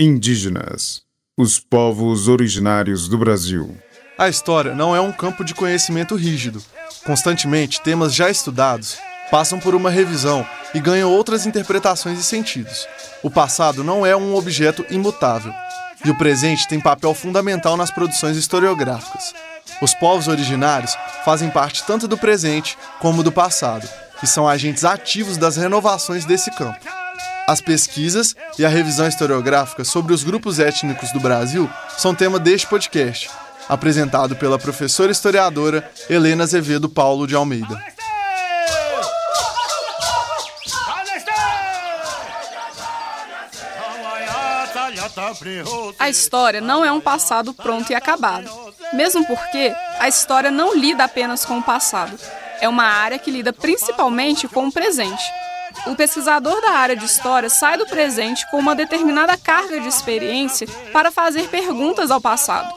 Indígenas, os povos originários do Brasil. A história não é um campo de conhecimento rígido. Constantemente, temas já estudados passam por uma revisão e ganham outras interpretações e sentidos. O passado não é um objeto imutável, e o presente tem papel fundamental nas produções historiográficas. Os povos originários fazem parte tanto do presente como do passado, e são agentes ativos das renovações desse campo. As pesquisas e a revisão historiográfica sobre os grupos étnicos do Brasil são tema deste podcast, apresentado pela professora historiadora Helena Azevedo Paulo de Almeida. A história não é um passado pronto e acabado, mesmo porque a história não lida apenas com o passado. É uma área que lida principalmente com o presente. O pesquisador da área de história sai do presente com uma determinada carga de experiência para fazer perguntas ao passado.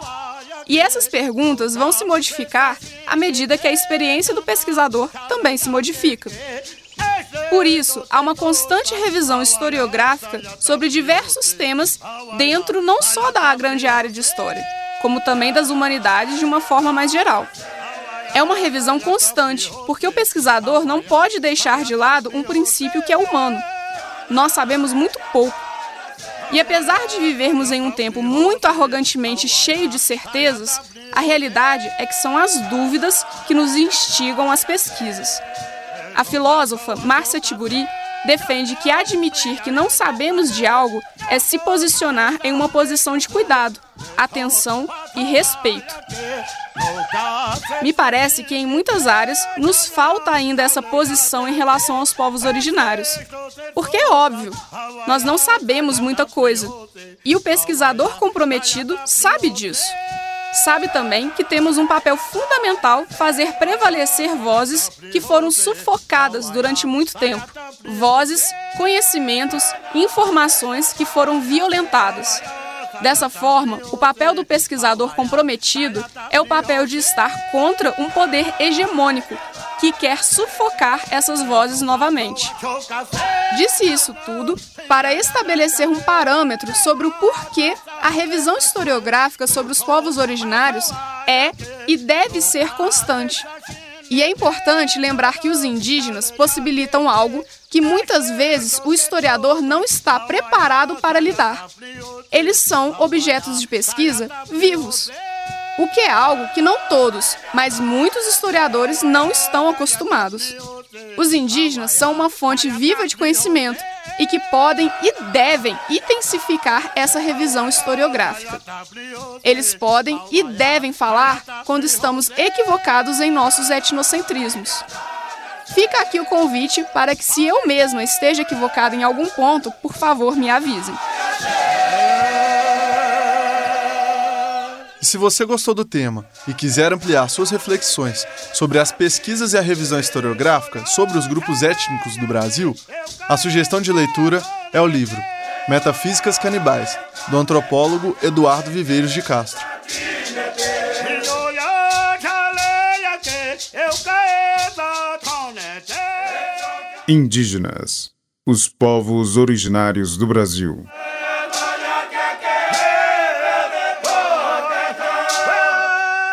E essas perguntas vão se modificar à medida que a experiência do pesquisador também se modifica. Por isso, há uma constante revisão historiográfica sobre diversos temas dentro não só da grande área de história, como também das humanidades de uma forma mais geral. É uma revisão constante, porque o pesquisador não pode deixar de lado um princípio que é humano. Nós sabemos muito pouco. E apesar de vivermos em um tempo muito arrogantemente cheio de certezas, a realidade é que são as dúvidas que nos instigam às pesquisas. A filósofa Márcia Tiburi defende que admitir que não sabemos de algo é se posicionar em uma posição de cuidado, atenção e respeito. Me parece que em muitas áreas nos falta ainda essa posição em relação aos povos originários. Porque é óbvio, nós não sabemos muita coisa. E o pesquisador comprometido sabe disso sabe também que temos um papel fundamental fazer prevalecer vozes que foram sufocadas durante muito tempo. Vozes, conhecimentos, informações que foram violentadas. Dessa forma, o papel do pesquisador comprometido é o papel de estar contra um poder hegemônico que quer sufocar essas vozes novamente. Disse isso tudo para estabelecer um parâmetro sobre o porquê a revisão historiográfica sobre os povos originários é e deve ser constante. E é importante lembrar que os indígenas possibilitam algo que muitas vezes o historiador não está preparado para lidar. Eles são objetos de pesquisa vivos, o que é algo que não todos, mas muitos historiadores não estão acostumados. Os indígenas são uma fonte viva de conhecimento e que podem e devem intensificar essa revisão historiográfica. Eles podem e devem falar quando estamos equivocados em nossos etnocentrismos. Fica aqui o convite para que, se eu mesma esteja equivocada em algum ponto, por favor me avisem. E se você gostou do tema e quiser ampliar suas reflexões sobre as pesquisas e a revisão historiográfica sobre os grupos étnicos do Brasil, a sugestão de leitura é o livro Metafísicas Canibais, do antropólogo Eduardo Viveiros de Castro. Indígenas, os povos originários do Brasil.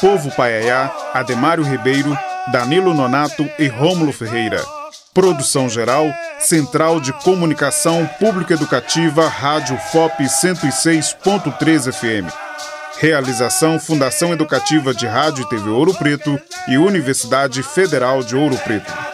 Povo Paiaiá, Ademário Ribeiro, Danilo Nonato e Rômulo Ferreira. Produção geral, Central de Comunicação Pública Educativa, Rádio FOP 106.3 FM. Realização Fundação Educativa de Rádio e TV Ouro Preto e Universidade Federal de Ouro Preto.